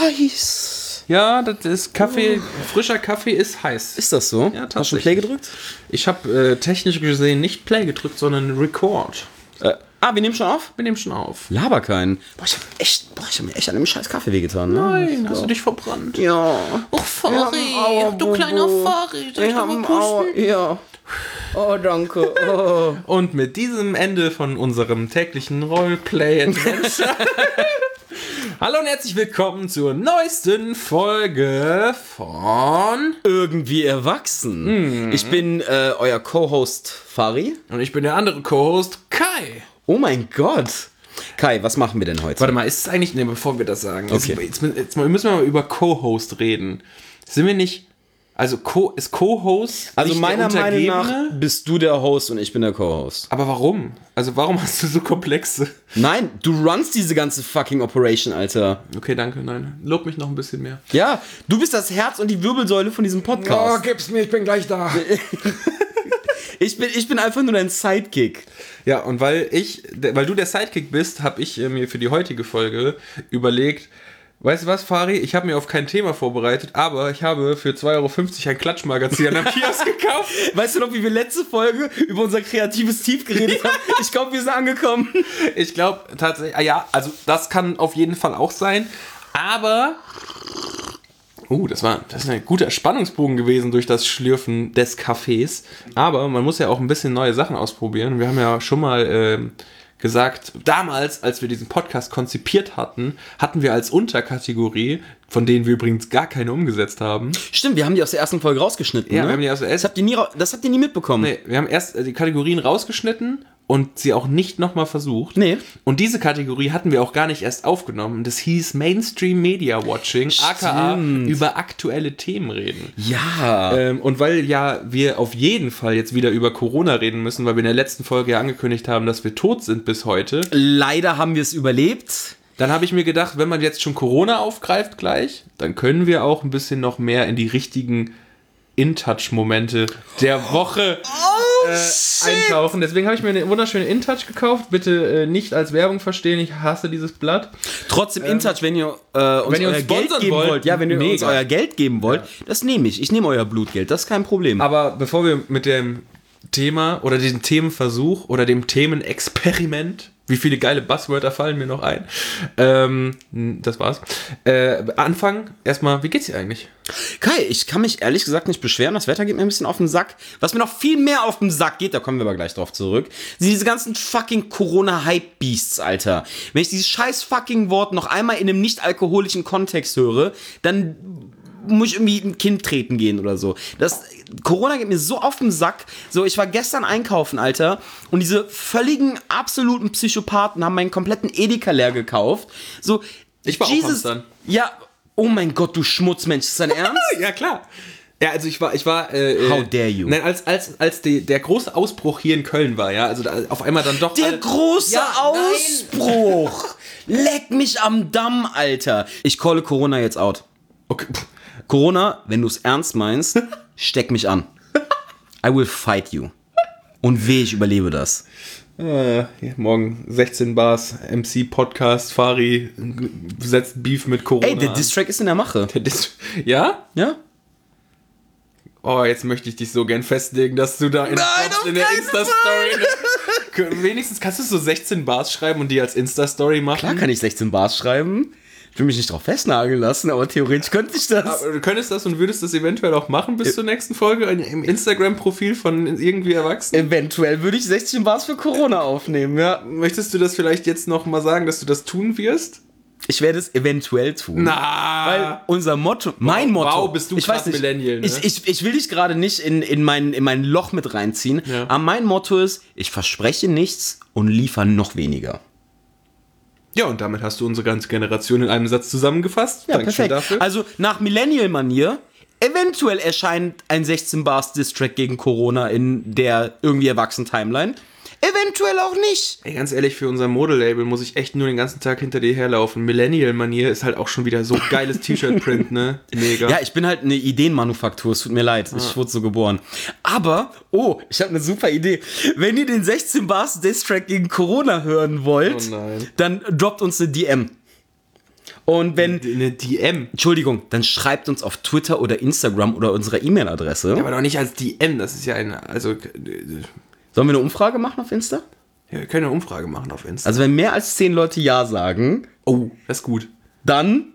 heiß. Ja, das ist Kaffee, frischer Kaffee ist heiß. Ist das so? Ja, Hast du. Play gedrückt? Ich habe äh, technisch gesehen nicht Play gedrückt, sondern Record. Äh, ah, wir nehmen schon auf? Wir nehmen schon auf. Laber keinen. Boah, ich hab echt, boah, ich hab mir echt an dem scheiß Kaffee wehgetan. Ne? Nein, hast du dich verbrannt? Ja. Oh, Fari, du kleiner Fari. Wir haben Aua, ja. Oh, danke. Oh. Und mit diesem Ende von unserem täglichen Roleplay-Adventure. Hallo und herzlich willkommen zur neuesten Folge von. Irgendwie erwachsen. Ich bin äh, euer Co-Host Fari. Und ich bin der andere Co-Host Kai. Oh mein Gott. Kai, was machen wir denn heute? Warte mal, ist es eigentlich. Ne, bevor wir das sagen. Okay. Jetzt, jetzt, jetzt müssen wir mal über Co-Host reden. Sind wir nicht. Also, Co ist Co-Host. also nicht meiner der Meinung nach bist du der Host und ich bin der Co-Host. Aber warum? Also, warum hast du so komplexe. Nein, du runst diese ganze fucking Operation, Alter. Okay, danke, nein. Lob mich noch ein bisschen mehr. Ja, du bist das Herz und die Wirbelsäule von diesem Podcast. gib's mir, ich bin gleich da. Ich, bin, ich bin einfach nur dein Sidekick. Ja, und weil ich, weil du der Sidekick bist, habe ich äh, mir für die heutige Folge überlegt, weißt du was, Fari, ich habe mir auf kein Thema vorbereitet, aber ich habe für 2,50 Euro ein Klatschmagazin am Kiosk gekauft. Weißt du noch, wie wir letzte Folge über unser kreatives Tief geredet haben? Ich glaube, wir sind angekommen. Ich glaube tatsächlich, ah ja, also das kann auf jeden Fall auch sein, aber... Uh, das war das ist ein guter Spannungsbogen gewesen durch das Schlürfen des Kaffees. Aber man muss ja auch ein bisschen neue Sachen ausprobieren. Wir haben ja schon mal ähm, gesagt, damals, als wir diesen Podcast konzipiert hatten, hatten wir als Unterkategorie, von denen wir übrigens gar keine umgesetzt haben. Stimmt, wir haben die aus der ersten Folge rausgeschnitten. Ja, ne? wir haben die aus der das, habt ihr nie, das habt ihr nie mitbekommen. Nee, wir haben erst äh, die Kategorien rausgeschnitten und sie auch nicht nochmal versucht. Nee. Und diese Kategorie hatten wir auch gar nicht erst aufgenommen. Das hieß Mainstream Media Watching, aka Stimmt. über aktuelle Themen reden. Ja. Ähm, und weil ja wir auf jeden Fall jetzt wieder über Corona reden müssen, weil wir in der letzten Folge ja angekündigt haben, dass wir tot sind bis heute, Leider haben wir es überlebt. dann habe ich mir gedacht, wenn man jetzt schon Corona aufgreift gleich, dann können wir auch ein bisschen noch mehr in die richtigen In-Touch-Momente der Woche äh, eintauchen. Deswegen habe ich mir eine wunderschöne In-Touch gekauft. Bitte äh, nicht als Werbung verstehen, ich hasse dieses Blatt. Trotzdem InTouch, wenn ihr äh, uns wenn ihr uns euer Geld geben wollt, wollt. Ja, wenn ihr uns mega. euer Geld geben wollt, das nehme ich. Ich nehme euer Blutgeld, das ist kein Problem. Aber bevor wir mit dem Thema oder dem Themenversuch oder dem Themenexperiment, wie viele geile Buzzwörter fallen mir noch ein, ähm, das war's, äh, anfangen, erstmal, wie geht's dir eigentlich? Kai, ich kann mich ehrlich gesagt nicht beschweren. Das Wetter geht mir ein bisschen auf den Sack. Was mir noch viel mehr auf den Sack geht, da kommen wir aber gleich drauf zurück, sind diese ganzen fucking Corona-Hype-Beasts, Alter. Wenn ich dieses scheiß fucking Wort noch einmal in einem nicht-alkoholischen Kontext höre, dann muss ich irgendwie ein Kind treten gehen oder so. Das Corona geht mir so auf den Sack. So, ich war gestern einkaufen, Alter, und diese völligen absoluten Psychopathen haben meinen kompletten Edeka leer gekauft. So, Ich war auch Hamstern. Ja, oh mein Gott, du Schmutzmensch, ist das dein Ernst? Ja, klar. Ja, also ich war, ich war. Äh, How äh, dare you. Nein, als, als, als die, der große Ausbruch hier in Köln war, ja, also da, auf einmal dann doch. Der alle- große Ja. Ausbruch. Leck mich am Damm, Alter. Ich calle Corona jetzt out. Okay. Corona, wenn du es ernst meinst, steck mich an. I will fight you. Und weh, ich überlebe das. Äh, morgen 16 Bars, MC Podcast, Fari setzt Beef mit Corona. Ey, der. Distrack ist in der Mache. Der Dis ja? Ja? Oh, jetzt möchte ich dich so gern festlegen, dass du da in, auf in der Insta-Story. Wenigstens kannst du so 16 Bars schreiben und die als Insta-Story machen. Klar kann ich 16 Bars schreiben. Ich will mich nicht drauf festnageln lassen, aber theoretisch könnte ich das. Aber du könntest das und würdest das eventuell auch machen bis zur nächsten Folge im Instagram-Profil von irgendwie Erwachsenen. Eventuell würde ich 16 Bars für Corona aufnehmen, ja. Möchtest du das vielleicht jetzt noch mal sagen, dass du das tun wirst? Ich werde es eventuell tun. Na, Weil unser Motto, mein Motto. wow, bist du ich weiß nicht, Millennial, ne? ich, ich, ich will dich gerade nicht in, in, mein, in mein Loch mit reinziehen. Ja. Aber mein Motto ist, ich verspreche nichts und liefere noch weniger. Ja, und damit hast du unsere ganze Generation in einem Satz zusammengefasst. Ja, Dankeschön perfekt. dafür. Also nach Millennial-Manier, eventuell erscheint ein 16 Bars Distrack gegen Corona in der irgendwie erwachsenen Timeline. Eventuell auch nicht. Ey, ganz ehrlich, für unser Modelabel muss ich echt nur den ganzen Tag hinter dir herlaufen. Millennial-Manier ist halt auch schon wieder so geiles T-Shirt-Print, ne? Mega. Ja, ich bin halt eine Ideenmanufaktur, es tut mir leid, ich wurde so geboren. Aber, oh, ich habe eine super Idee. Wenn ihr den 16 Bars Distrack gegen Corona hören wollt, Oh dann droppt uns eine DM. Und wenn, Eine DM. Entschuldigung, dann schreibt uns auf Twitter oder Instagram oder unsere E-Mail-Adresse. Aber doch nicht als DM, das ist ja eine. Also, Sollen wir eine Umfrage machen auf Insta? ja, wir können eine Umfrage machen auf Insta. Also wenn mehr als zehn Leute Ja sagen, oh, das ist gut. dann,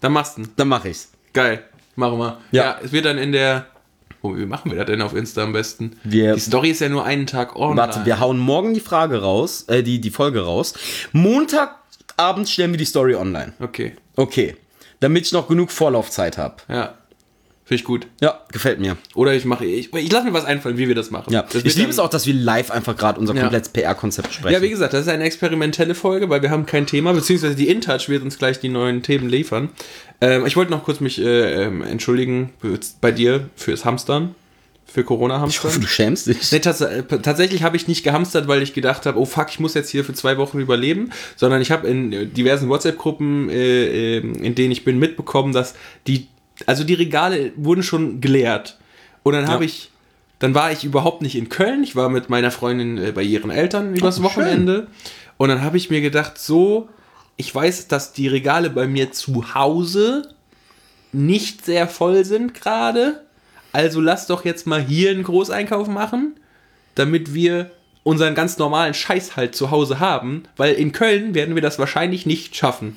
Dann machst du. dann mache ich's. Geil. Machen wir. Ja. Ja. es wird dann in der. Oh, wie machen wir das denn auf Insta am besten? Wir- die Story ist ja nur einen Tag online. Warte, wir hauen morgen die Frage raus, äh, die, die Folge raus. Montagabend stellen wir die Story online. Okay. Okay. Damit ich noch genug Vorlaufzeit habe. Ja. Finde ich gut. Ja, gefällt mir. Oder ich mache. Ich, ich lasse mir was einfallen, wie wir das machen. Ja. Das ich liebe dann- es auch, dass wir live einfach gerade unser Ja. komplettes PR-Konzept sprechen. Ja, wie gesagt, das ist eine experimentelle Folge, weil wir haben kein Thema, beziehungsweise die InTouch wird uns gleich die neuen Themen liefern. Ähm, ich wollte noch kurz mich äh, ähm, entschuldigen bei dir fürs Hamstern, für ich hoffe, du schämst dich. Nee, tats äh, tatsächlich habe ich nicht gehamstert, weil ich gedacht habe, oh fuck, ich muss jetzt hier für zwei Wochen überleben, sondern ich habe in diversen WhatsApp-Gruppen, äh, äh, in denen ich bin, mitbekommen, dass die, also die Regale wurden schon geleert. Und dann habe Ja. ich, dann war ich überhaupt nicht in Köln, ich war mit meiner Freundin äh, bei ihren Eltern übers Oh, schön. Wochenende. Und dann habe ich mir gedacht, so, ich weiß, dass die Regale bei mir zu Hause nicht sehr voll sind gerade. Also lass doch jetzt mal hier einen Großeinkauf machen, damit wir unseren ganz normalen Scheiß halt zu Hause haben, weil in Köln werden wir das wahrscheinlich nicht schaffen.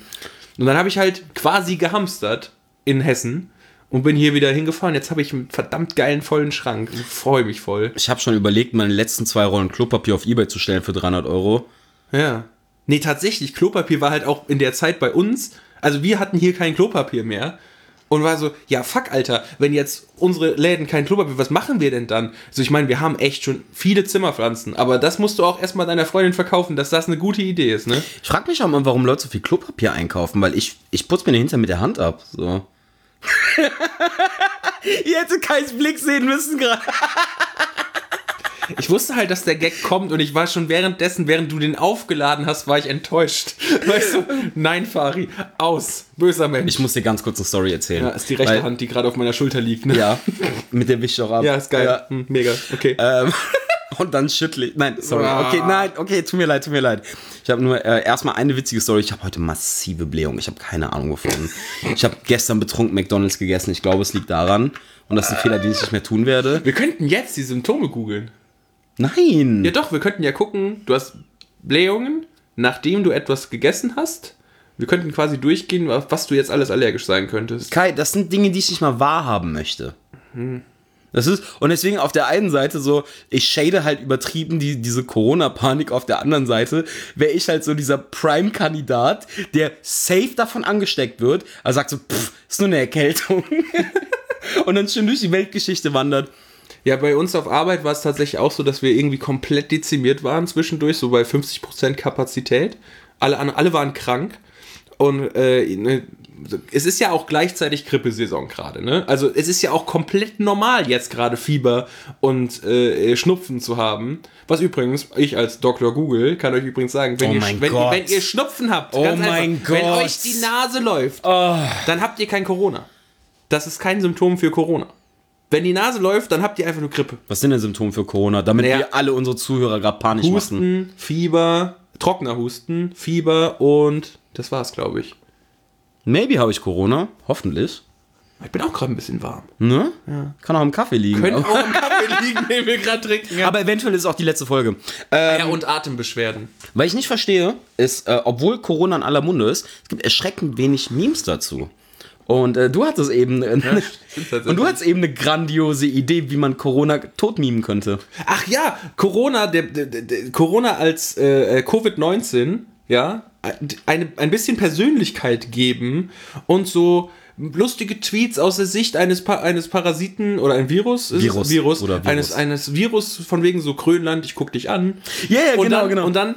Und dann habe ich halt quasi gehamstert in Hessen und bin hier wieder hingefahren. Jetzt habe ich einen verdammt geilen vollen Schrank und freue mich voll. Ich habe schon überlegt, meine letzten zwei Rollen Klopapier auf Ebay zu stellen für 300 Euro. Ja. Nee, tatsächlich, Klopapier war halt auch in der Zeit bei uns. Also wir hatten hier kein Klopapier mehr. Und war so, ja, fuck, Alter, wenn jetzt unsere Läden kein Klopapier, was machen wir denn dann? Also ich meine, wir haben echt schon viele Zimmerpflanzen, aber das musst du auch erstmal deiner Freundin verkaufen, dass das eine gute Idee ist, ne? Ich frage mich auch mal, warum Leute so viel Klopapier einkaufen, weil ich, ich putze mir den Hintern mit der Hand ab. So. Ihr hättet Kais Blick sehen müssen gerade. Ich wusste halt, dass der Gag kommt und ich war schon währenddessen, während du den aufgeladen hast, war ich enttäuscht. Weißt du, nein, Fari, aus, böser Mensch. Ich muss dir ganz kurz eine Story erzählen. ja, ist die rechte Weil- Hand, die gerade auf meiner Schulter liegt, ne? Ja, mit der wisch ich auch ab. Ja, ist geil. Ja. Hm, mega, okay. Ähm, und dann schüttle ich. Nein, sorry. Okay, nein, okay, tut mir leid, tut mir leid. Ich habe nur äh, erstmal eine witzige Story. Ich habe heute massive Blähung. Ich habe keine Ahnung wovon. ich habe gestern betrunken McDonalds gegessen. Ich glaube, es liegt daran. Und das ist ein Fehler, den ich nicht mehr tun werde. wir könnten jetzt die Symptome googeln. Nein. Ja doch, wir könnten ja gucken, du hast Blähungen, nachdem du etwas gegessen hast. Wir könnten quasi durchgehen, was du jetzt alles allergisch sein könntest. Kai, das sind Dinge, die ich nicht mal wahrhaben möchte. Das ist, und deswegen auf der einen Seite so, ich shade halt übertrieben die, diese Corona-Panik, auf der anderen Seite wäre ich halt so dieser Prime-Kandidat, der safe davon angesteckt wird, also sagt so, pff, ist nur eine Erkältung. und dann schön durch die Weltgeschichte wandert. Ja, bei uns auf Arbeit war es tatsächlich auch so, dass wir irgendwie komplett dezimiert waren zwischendurch, so bei 50% Kapazität. Alle, alle waren krank. Und äh, ne, es ist ja auch gleichzeitig Grippesaison gerade, ne? Also es ist ja auch komplett normal, jetzt gerade Fieber und äh, Schnupfen zu haben. Was übrigens, ich als Dr. Google kann euch übrigens sagen, wenn, Oh ihr, wenn, wenn ihr Schnupfen habt, Oh einfach, wenn. Oh. euch die Nase läuft, dann habt ihr kein Corona. Das ist kein Symptom für Corona. Wenn die Nase läuft, dann habt ihr einfach nur Grippe. Was sind denn Symptome für Corona, damit Naja. wir alle unsere Zuhörer gerade panisch machen? Husten, Fieber, trockener Husten, Fieber und das war's, glaube ich. Maybe habe ich Corona, hoffentlich. Ich bin auch gerade ein bisschen warm. Ne? Kann auch im Kaffee liegen. Könnte aber, auch im Kaffee liegen, den wir gerade trinken. Ja. aber eventuell ist es auch die letzte Folge. Ähm, ja, und Atembeschwerden. Weil ich nicht verstehe, ist, äh, obwohl Corona in aller Munde ist, es gibt erschreckend wenig Memes dazu. Und äh, du hattest eben äh, stimmt tatsächlich. und du hattest eben eine grandiose Idee, wie man Corona totmimen könnte. Ach ja, Corona, der, der, der, Corona als äh, äh, Covid-19, ja, eine, ein bisschen Persönlichkeit geben und so lustige Tweets aus der Sicht eines, pa eines Parasiten oder ein Virus, ist es? Virus Virus, oder Virus. Eines, eines Virus von wegen so Grönland, ich guck dich an. Ja, und genau, dann, genau. Und dann,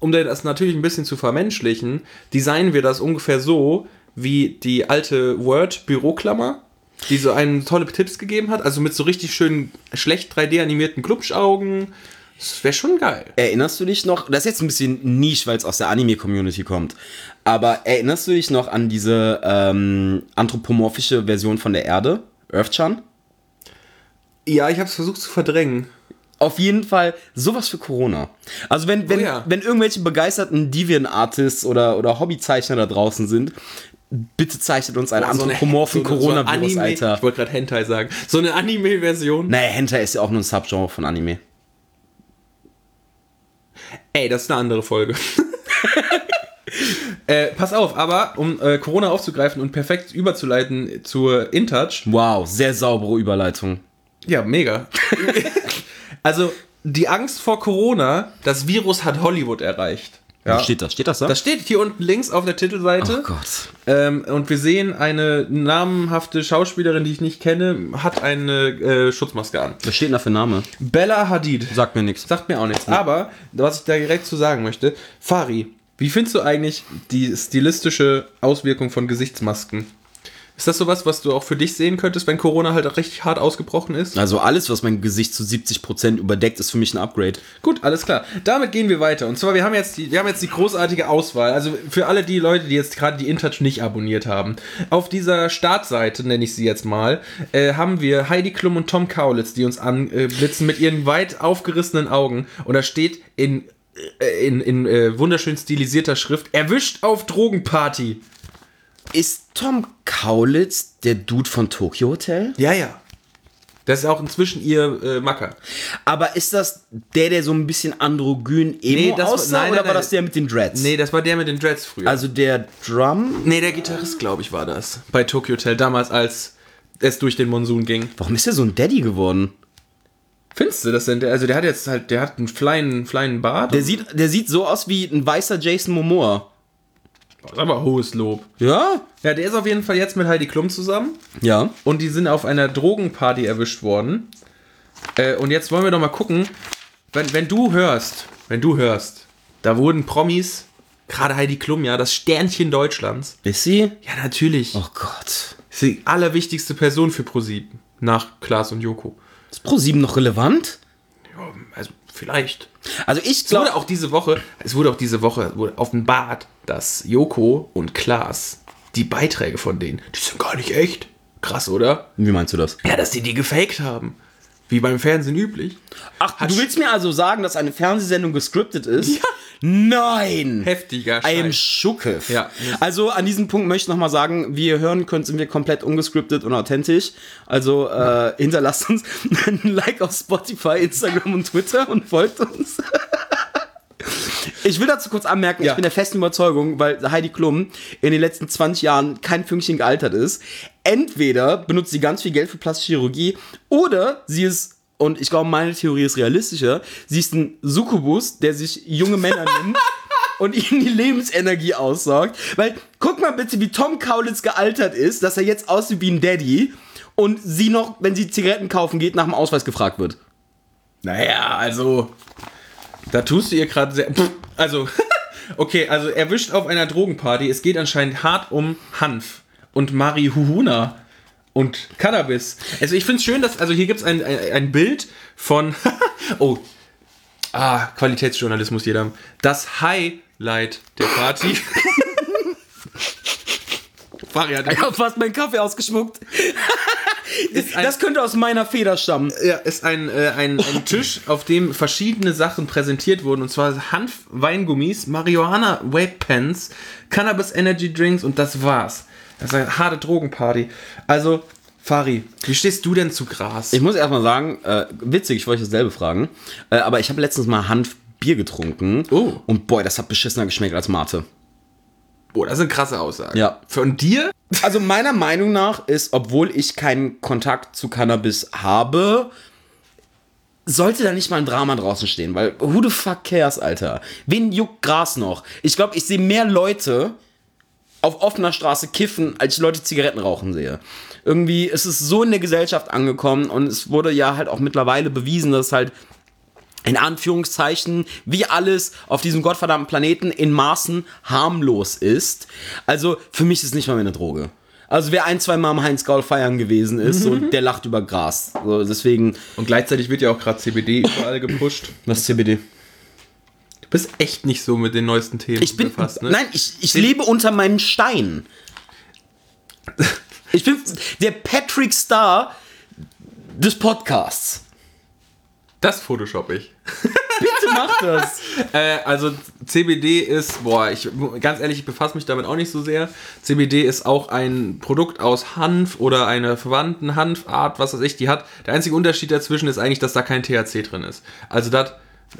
um das natürlich ein bisschen zu vermenschlichen, designen wir das ungefähr so, wie die alte Word-Büroklammer, die so einen tolle Tipps gegeben hat, also mit so richtig schönen, schlecht 3D-animierten Klubschaugen. Das wäre schon geil. Erinnerst du dich noch, das ist jetzt ein bisschen niche, weil es aus der Anime-Community kommt, aber erinnerst du dich noch an diese ähm, anthropomorphische Version von der Erde, Earth-chan? Ja, ich habe es versucht zu verdrängen. Auf jeden Fall sowas für Corona. Also wenn, wenn, Oh ja. wenn irgendwelche begeisterten Deviant-Artists oder, oder Hobbyzeichner da draußen sind, bitte zeichnet uns einen So eine- anthropomorphen so eine- so Coronavirus, Anime- Alter. Ich wollte gerade Hentai sagen. So eine Anime-Version. Naja, Hentai ist ja auch nur ein Subgenre von Anime. Ey, das ist eine andere Folge. äh, pass auf, aber um äh, Corona aufzugreifen und perfekt überzuleiten zur InTouch. Wow, sehr saubere Überleitung. Ja, mega. also, die Angst vor Corona, das Virus hat Hollywood erreicht. Ja. Wo steht das? Steht das da? Das steht hier unten links auf der Titelseite. oh Gott. Ähm, und wir sehen eine namenhafte Schauspielerin, die ich nicht kenne, hat eine äh, Schutzmaske an. Was steht denn da für ein Name? Bella Hadid. Sagt mir nichts. Sagt mir auch nichts. Aber, was ich da direkt zu sagen möchte, Fari, wie findest du eigentlich die stilistische Auswirkung von Gesichtsmasken? Ist das sowas, was du auch für dich sehen könntest, wenn Corona halt richtig hart ausgebrochen ist? Also alles, was mein Gesicht zu 70% überdeckt, ist für mich ein Upgrade. Gut, alles klar. Damit gehen wir weiter. Und zwar, wir haben jetzt die, wir haben jetzt die großartige Auswahl. Also für alle die Leute, die jetzt gerade die InTouch nicht abonniert haben. Auf dieser Startseite, nenne ich sie jetzt mal, äh, haben wir Heidi Klum und Tom Kaulitz, die uns anblitzen mit ihren weit aufgerissenen Augen. Und da steht in, äh, in, in äh, wunderschön stilisierter Schrift, erwischt auf Drogenparty. Ist Tom Kaulitz der Dude von Tokyo Hotel? Ja, ja. Das ist auch inzwischen ihr äh, Macker. Aber ist das der, der so ein bisschen androgyn emo Nee, das war- aussah, nein, oder nein, war das der mit den Dreads? Nee, das war der mit den Dreads früher. Also der Drum? Nee, der Gitarrist, glaube ich, war das. Bei Tokyo Hotel, damals, als es durch den Monsun ging. Warum ist der so ein Daddy geworden? Findest du das denn? Der- Also der hat jetzt halt, der hat einen flying, flying Bart. Der sieht, der sieht so aus wie ein weißer Jason Momoa. Das ist aber hohes Lob. Ja? Ja, der ist auf jeden Fall jetzt mit Heidi Klum zusammen. Ja. Und die sind auf einer Drogenparty erwischt worden. Äh, und jetzt wollen wir doch mal gucken, wenn, wenn du hörst, wenn du hörst, da wurden Promis, gerade Heidi Klum, ja, das Sternchen Deutschlands. Ist sie? Ja, natürlich. Oh Gott. Ist die allerwichtigste Person für ProSieben. Nach Klaas und Joko. Ist Pro7 noch relevant? Ja, also vielleicht. Also ich Es wurde glaube, auch diese Woche, es wurde auch diese Woche wurde offenbart, dass Joko und Klaas, die Beiträge von denen, die sind gar nicht echt. Krass, oder? wie meinst du das? Ja, dass die die gefaked haben. Wie beim Fernsehen üblich. Ach, du willst mir also sagen, dass eine Fernsehsendung gescriptet ist? Nein! Heftiger Scheiß. Schuckef. Ja. Also an diesem Punkt möchte ich nochmal sagen, wie ihr hören könnt, sind wir komplett ungescriptet und authentisch. Also äh, hinterlasst uns ein Like auf Spotify, Instagram und Twitter und folgt uns. Ich will dazu kurz anmerken, Ja. ich bin der festen Überzeugung, weil Heidi Klum in den letzten 20 Jahren kein Fünkchen gealtert ist. Entweder benutzt sie ganz viel Geld für plastische Chirurgie oder sie ist, und ich glaube, meine Theorie ist realistischer, sie ist ein Succubus, der sich junge Männer nimmt und ihnen die Lebensenergie aussaugt. Weil, guck mal bitte, wie Tom Kaulitz gealtert ist, dass er jetzt aussieht wie ein Daddy und sie noch, wenn sie Zigaretten kaufen geht, nach dem Ausweis gefragt wird. Naja, also. Da tust du ihr gerade sehr. Pff, Also. Okay, also erwischt auf einer Drogenparty. Es geht anscheinend hart um Hanf und Marihuana und Cannabis. Also ich finde es schön, dass. Also hier gibt es ein, ein, ein Bild von. oh. Ah, Qualitätsjournalismus jeder. Das Highlight der Party. Fari hat Ich hab fast meinen Kaffee ausgeschmuckt. Ist ein- Das könnte aus meiner Feder stammen. Ja, ist ein, äh, ein, ein Tisch, auf dem verschiedene Sachen präsentiert wurden. Und zwar Hanf-Weingummis, Marihuana-Vape-Pens, Cannabis-Energy-Drinks und das war's. Das ist eine harte Drogenparty. Also, Fari, wie stehst du denn zu Gras? Ich muss erstmal sagen, äh, witzig, ich wollte dasselbe fragen, äh, aber ich habe letztens mal Hanfbier getrunken. Oh. Und boy, das hat beschissener geschmeckt als Mate. Oh, das sind krasse Aussagen. Ja. Von dir? Also meiner Meinung nach ist, obwohl ich keinen Kontakt zu Cannabis habe, sollte da nicht mal ein Drama draußen stehen, weil who the fuck cares, Alter? Wen juckt Gras noch? Ich glaube, ich sehe mehr Leute auf offener Straße kiffen, als ich Leute Zigaretten rauchen sehe. Irgendwie ist es so in der Gesellschaft angekommen und es wurde ja halt auch mittlerweile bewiesen, dass halt in Anführungszeichen, wie alles auf diesem gottverdammten Planeten in Maßen harmlos ist. Also für mich ist es nicht mal mehr eine Droge. Also wer ein, zwei Mal am Heinz Gaul feiern gewesen ist, so, der lacht über Gras. So, deswegen, Und gleichzeitig wird ja auch gerade CBD überall gepusht. was ist CBD? Du bist echt nicht so mit den neuesten Themen Ich bin, befasst, ne? nein, ich, ich lebe unter meinem Stein. Ich bin der Patrick Star des Podcasts. Das Photoshop ich. Bitte mach das. Äh, also CBD ist, boah, ich ganz ehrlich, ich befasse mich damit auch nicht so sehr. CBD ist auch ein Produkt aus Hanf oder einer verwandten Hanfart, was weiß ich, die hat. Der einzige Unterschied dazwischen ist eigentlich, dass da kein THC drin ist. Also das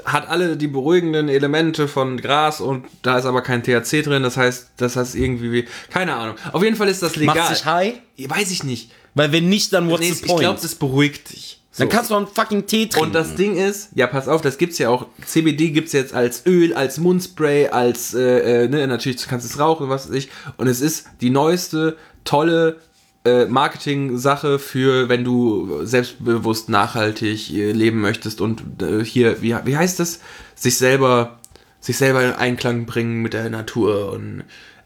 hat alle die beruhigenden Elemente von Gras und da ist aber kein THC drin. Das heißt, das heißt irgendwie, keine Ahnung. Auf jeden Fall ist das legal. Macht sich high? Weiß ich nicht. Weil wenn nicht, dann what's Nee, the ich point? glaube, das beruhigt dich. So. dann kannst du einen fucking Tee trinken. Und das Ding ist, ja, pass auf, das gibt's ja auch. CBD gibt's jetzt als Öl, als Mundspray, als, äh, äh, ne, natürlich kannst du es rauchen, was weiß ich. Und es ist die neueste, tolle äh, Marketing-Sache für, wenn du selbstbewusst nachhaltig äh, leben möchtest und äh, hier, wie, wie heißt das? Sich selber, sich selber in Einklang bringen mit der Natur und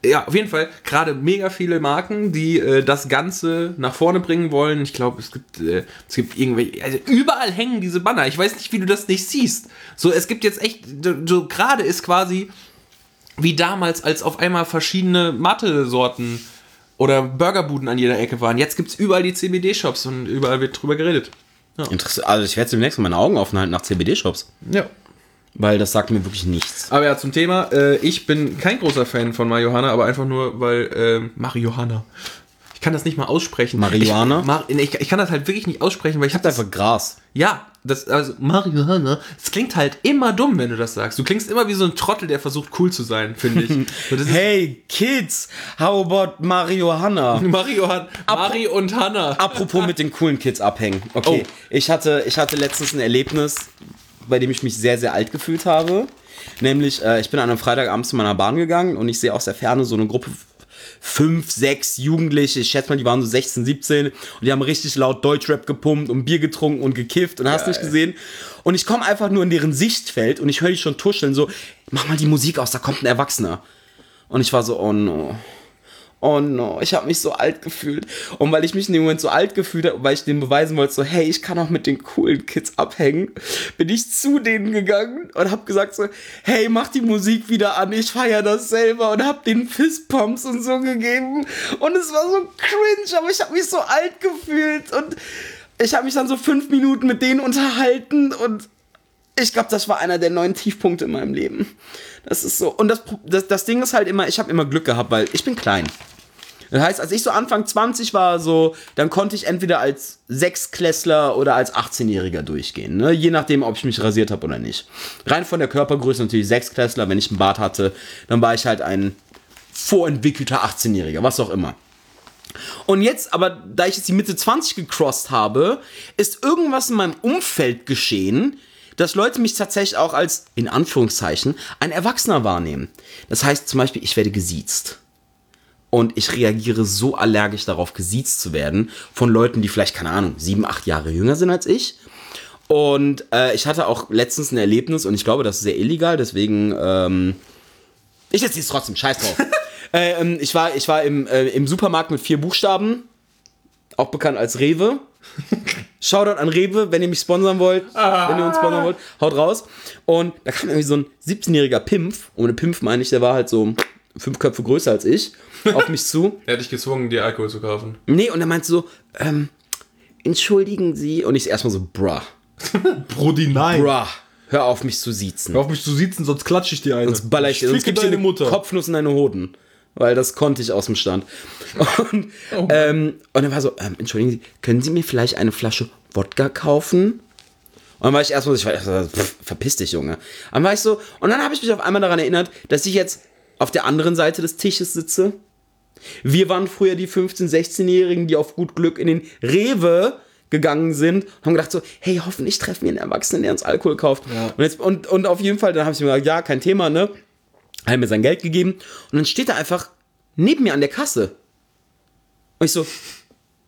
ja, auf jeden Fall gerade mega viele Marken, die äh, das Ganze nach vorne bringen wollen. Ich glaube, es gibt äh, es gibt irgendwelche, also überall hängen diese Banner. Ich weiß nicht, wie du das nicht siehst. So, es gibt jetzt echt, so, gerade ist quasi wie damals, als auf einmal verschiedene Mathe-Sorten oder Burgerbuden an jeder Ecke waren. Jetzt gibt es überall die CBD-Shops und überall wird drüber geredet. Interessant. Also ich werde demnächst mal meine Augen offen halten nach CBD-Shops. Ja. Weil das sagt mir wirklich nichts. Aber ja, zum Thema, äh, ich bin kein großer Fan von Marihuana, aber einfach nur, weil ähm, Marihuana. Ich kann das nicht mal aussprechen. Marihuana? Ich, Mar ich, ich kann das halt wirklich nicht aussprechen, weil ich habe Einfach Gras. Ja, das, also Marihuana, es klingt halt immer dumm, wenn du das sagst. Du klingst immer wie so ein Trottel, der versucht cool zu sein, finde ich. So, Hey, Kids, how about Marihuana? Mario, hat, Mari und Hanna. Apropos mit den coolen Kids abhängen. Okay, Oh. ich, hatte, ich hatte letztens ein Erlebnis, bei dem ich mich sehr, sehr alt gefühlt habe. Nämlich, äh, ich bin an einem Freitagabend zu meiner Bahn gegangen und ich sehe aus der Ferne so eine Gruppe fünf, sechs Jugendliche, ich schätze mal, die waren so 16, 17 und die haben richtig laut Deutschrap gepumpt und Bier getrunken und gekifft und hast nicht gesehen. Und ich komme einfach nur in deren Sichtfeld und ich höre die schon tuscheln, so, mach mal die Musik aus, da kommt ein Erwachsener. Und ich war so, oh no. Oh no, ich habe mich so alt gefühlt. Und weil ich mich in dem Moment so alt gefühlt habe, weil ich denen beweisen wollte, so, hey, ich kann auch mit den coolen Kids abhängen, bin ich zu denen gegangen und habe gesagt so, hey, mach die Musik wieder an, ich feiere das selber und habe den Fistpumps und so gegeben. Und es war so cringe, aber ich habe mich so alt gefühlt und ich habe mich dann so fünf Minuten mit denen unterhalten und ich glaube, das war einer der neuen Tiefpunkte in meinem Leben. Das ist so. Und das, das, das Ding ist halt immer, ich habe immer Glück gehabt, weil ich bin klein. Das heißt, als ich so Anfang 20 war, so, dann konnte ich entweder als Sechsklässler oder als 18-Jähriger durchgehen. Ne? Je nachdem, ob ich mich rasiert habe oder nicht. Rein von der Körpergröße natürlich Sechsklässler. Wenn ich einen Bart hatte, dann war ich halt ein vorentwickelter 18-Jähriger, was auch immer. Und jetzt, aber da ich jetzt die Mitte 20 gecrossed habe, ist irgendwas in meinem Umfeld geschehen, dass Leute mich tatsächlich auch als, in Anführungszeichen, ein Erwachsener wahrnehmen. Das heißt zum Beispiel, ich werde gesiezt. Und ich reagiere so allergisch darauf, gesiezt zu werden von Leuten, die vielleicht, keine Ahnung, sieben, acht Jahre jünger sind als ich. Und äh, ich hatte auch letztens ein Erlebnis und ich glaube, das ist sehr illegal, deswegen, ähm, ich erzähle es trotzdem, scheiß drauf. äh, ähm, ich war, ich war im, äh, im Supermarkt mit vier Buchstaben, auch bekannt als Rewe. Shoutout an Rewe, wenn ihr mich sponsern wollt, wenn ihr uns sponsern wollt, haut raus. Und da kam irgendwie so ein 17-jähriger Pimpf, und mit Pimpf meine ich, der war halt so fünf Köpfe größer als ich, auf mich zu. Er hat dich gezwungen, dir Alkohol zu kaufen. Nee, und er meinte so, ähm, entschuldigen Sie. Und ich erstmal so, bruh, Brudi, nein. bruh, hör auf mich zu siezen. Hör auf mich zu sitzen, sonst klatsche ich dir eine. Sonst baller ich dir, sonst gib ich dir eine Mutter. Kopfnuss in deine Hoden. Weil das konnte ich aus dem Stand. Und, ähm, und er war so, ähm, entschuldigen Sie, können Sie mir vielleicht eine Flasche Wodka kaufen? Und dann war ich erstmal so, ich war, pff, verpiss dich, Junge. Dann war ich so, und dann habe ich mich auf einmal daran erinnert, dass ich jetzt auf der anderen Seite des Tisches sitze. Wir waren früher die 15-, 16-Jährigen, die auf gut Glück in den Rewe gegangen sind und haben gedacht so, hey, hoffentlich treffen wir einen Erwachsenen, der uns Alkohol kauft. Und, jetzt, und, und auf jeden Fall, dann habe ich mir gesagt, ja, kein Thema, ne? Hat mir sein Geld gegeben und dann steht er einfach neben mir an der Kasse. Und ich so,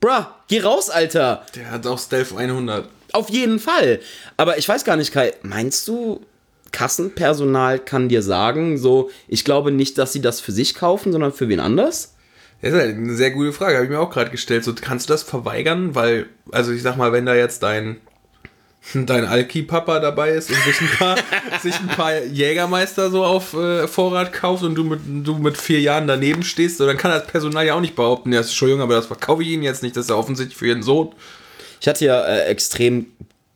bruh, geh raus, Alter. Der hat auch Stealth 100. Auf jeden Fall. Aber ich weiß gar nicht, Kai, meinst du, Kassenpersonal kann dir sagen, so, ich glaube nicht, dass sie das für sich kaufen, sondern für wen anders? Das ist eine sehr gute Frage, habe ich mir auch gerade gestellt. So, kannst du das verweigern? Weil, also ich sag mal, wenn da jetzt dein, dein Alki-Papa dabei ist und sich ein paar, sich ein paar Jägermeister so auf äh, Vorrat kauft und du mit, du mit vier Jahren daneben stehst, so, dann kann das Personal ja auch nicht behaupten, ja, ist schon jung, aber das verkaufe ich ihnen jetzt nicht, das ist ja offensichtlich für ihren Sohn. Ich hatte ja äh, extrem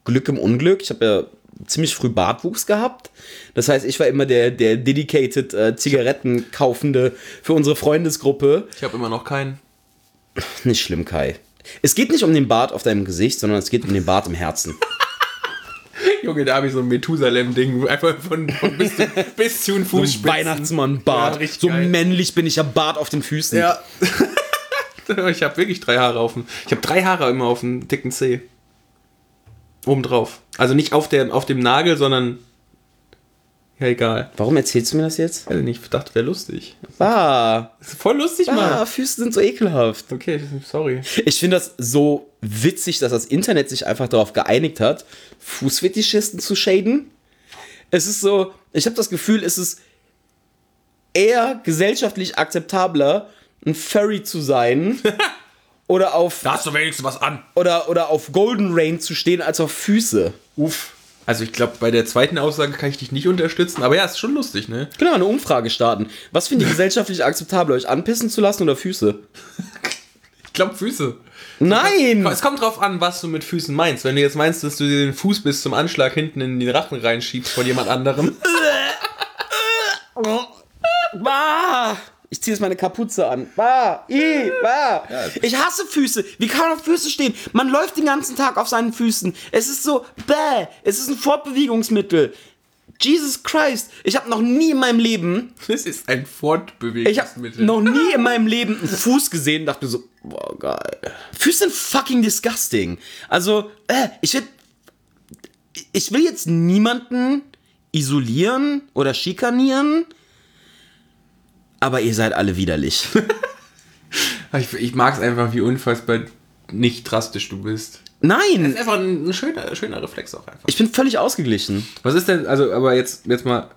Glück im Unglück. Ich habe ja ziemlich früh Bartwuchs gehabt. Das heißt, ich war immer der, der dedicated äh, Zigarettenkaufende für unsere Freundesgruppe. Ich habe immer noch keinen. Nicht schlimm, Kai. Es geht nicht um den Bart auf deinem Gesicht, sondern es geht um den Bart im Herzen. Junge, da habe ich so ein Methusalem-Ding. Einfach von, von bis, zu, bis zu den Fußspitzen. Weihnachtsmann-Bart. Ja, so geil. männlich bin ich ja Bart auf den Füßen. Ja. ich habe wirklich drei Haare auf dem. Ich habe drei Haare immer auf dem dicken Zeh. Obendrauf. Also nicht auf, der, auf dem Nagel, sondern. Ja, egal. Warum erzählst du mir das jetzt? Nicht, ich dachte, wäre lustig. Ah, Das ist voll lustig, ah Mann. Füße sind so ekelhaft. Okay, sorry. Ich finde das so witzig, dass das Internet sich einfach darauf geeinigt hat, Fußfetischisten zu shaden. Es ist so, ich habe das Gefühl, es ist eher gesellschaftlich akzeptabler, ein Furry zu sein oder auf Da hast du wenigstens was an. oder, oder auf Golden Rain zu stehen als auf Füße. Uff. Also ich glaube, bei der zweiten Aussage kann ich dich nicht unterstützen, aber ja, ist schon lustig, ne? Genau, eine Umfrage starten. Was findet ihr gesellschaftlich akzeptabler, euch anpissen zu lassen oder Füße? Ich glaube Füße. Nein! Es kommt drauf an, was du mit Füßen meinst. Wenn du jetzt meinst, dass du dir den Fuß bis zum Anschlag hinten in den Rachen reinschiebst von jemand anderem. Ich ziehe jetzt meine Kapuze an. Bah! I! Bah! Ich hasse Füße. Wie kann man auf Füße stehen? Man läuft den ganzen Tag auf seinen Füßen. Es ist so, bäh! Es ist ein Fortbewegungsmittel. Jesus Christ! Ich habe noch nie in meinem Leben, Das ist ein ich habe Fortbewegungsmittel. noch nie in meinem Leben einen Fuß gesehen und dachte so, boah, geil. Füße sind fucking disgusting. Also, äh, ich will, ich will jetzt niemanden isolieren oder schikanieren, aber ihr seid alle widerlich. Ich, ich mag es einfach, wie unfassbar nicht drastisch du bist. Nein, ist einfach ein, schöner, schöner Reflex auch einfach. ich bin völlig ausgeglichen. Was ist denn, also, aber jetzt, jetzt mal,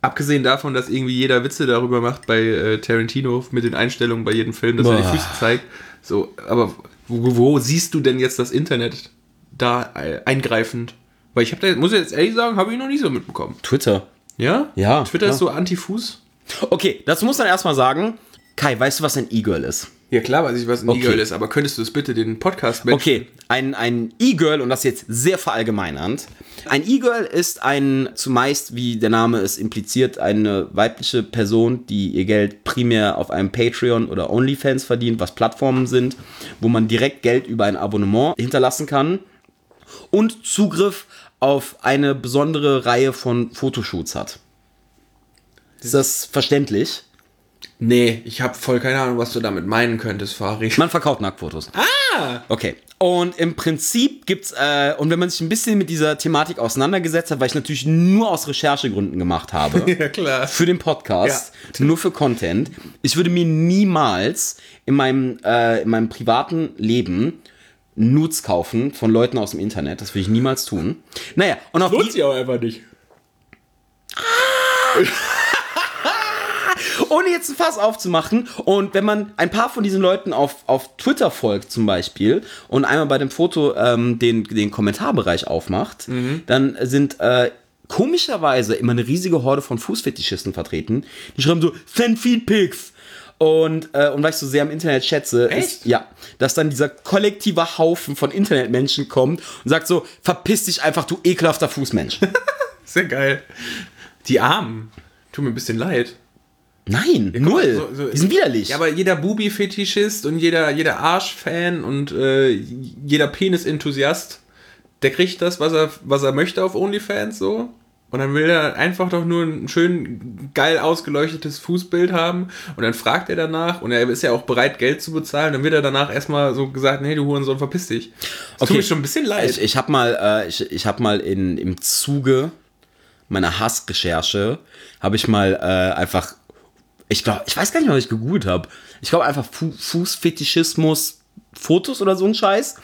abgesehen davon, dass irgendwie jeder Witze darüber macht bei äh, Tarantino mit den Einstellungen bei jedem Film, dass er die Boah. Füße zeigt, so, aber wo, wo siehst du denn jetzt das Internet da äh, eingreifend? Weil ich habe da, muss ich jetzt ehrlich sagen, habe ich noch nicht so mitbekommen. Twitter. Ja? Ja, Twitter ja. ist so anti-Fuß? Okay, dazu muss man erstmal sagen, Kai, weißt du, was ein E-Girl ist? Ja, klar weiß ich, was ein Okay. E-Girl ist, aber könntest du es bitte den Podcast mit Okay, ein, ein E-Girl, und das jetzt sehr verallgemeinernd. Ein E-Girl ist ein, zumeist, wie der Name es impliziert, eine weibliche Person, die ihr Geld primär auf einem Patreon oder OnlyFans verdient, was Plattformen sind, wo man direkt Geld über ein Abonnement hinterlassen kann und Zugriff auf eine besondere Reihe von Fotoshoots hat. Ist das verständlich? Nee, ich habe voll keine Ahnung, was du damit meinen könntest, Farid. Man verkauft Nacktfotos. Ah! Okay. Und im Prinzip gibt's, äh, und wenn man sich ein bisschen mit dieser Thematik auseinandergesetzt hat, weil ich natürlich nur aus Recherchegründen gemacht habe, Ja, klar. für den Podcast, nur für Content, ich würde mir niemals in meinem, äh, in meinem privaten Leben Nudes kaufen von Leuten aus dem Internet. Das würde ich niemals tun. Naja, und auf die, sich auch einfach nicht. ohne jetzt ein Fass aufzumachen. Und wenn man ein paar von diesen Leuten auf, auf Twitter folgt zum Beispiel und einmal bei dem Foto ähm, den, den Kommentarbereich aufmacht, dann sind äh, komischerweise immer eine riesige Horde von Fußfetischisten vertreten. Die schreiben so, send feed pics. Und, äh, und weil ich so sehr am Internet schätze, ist, ja, dass dann dieser kollektive Haufen von Internetmenschen kommt und sagt so, verpiss dich einfach, du ekelhafter Fußmensch. Sehr geil. Die Armen. Tut mir ein bisschen leid. Nein, null. so- so- die sind widerlich. Ja, aber jeder Bubi-Fetischist und jeder, jeder Arsch-Fan und äh, jeder Penis-Enthusiast, der kriegt das, was er, was er möchte auf OnlyFans so. Und dann will er einfach doch nur ein schön geil ausgeleuchtetes Fußbild haben. Und dann fragt er danach und er ist ja auch bereit, Geld zu bezahlen. Dann wird er danach erstmal so gesagt, nee, du Hurensohn, verpiss dich. Das tut mir schon ein bisschen leid. Ich, ich habe mal, äh, ich, ich hab mal in, im Zuge meiner Hassrecherche, habe ich mal äh, einfach, ich glaube, ich weiß gar nicht was ich gegoogelt habe. Ich glaube einfach Fu Fußfetischismus, Fotos oder so ein Scheiß.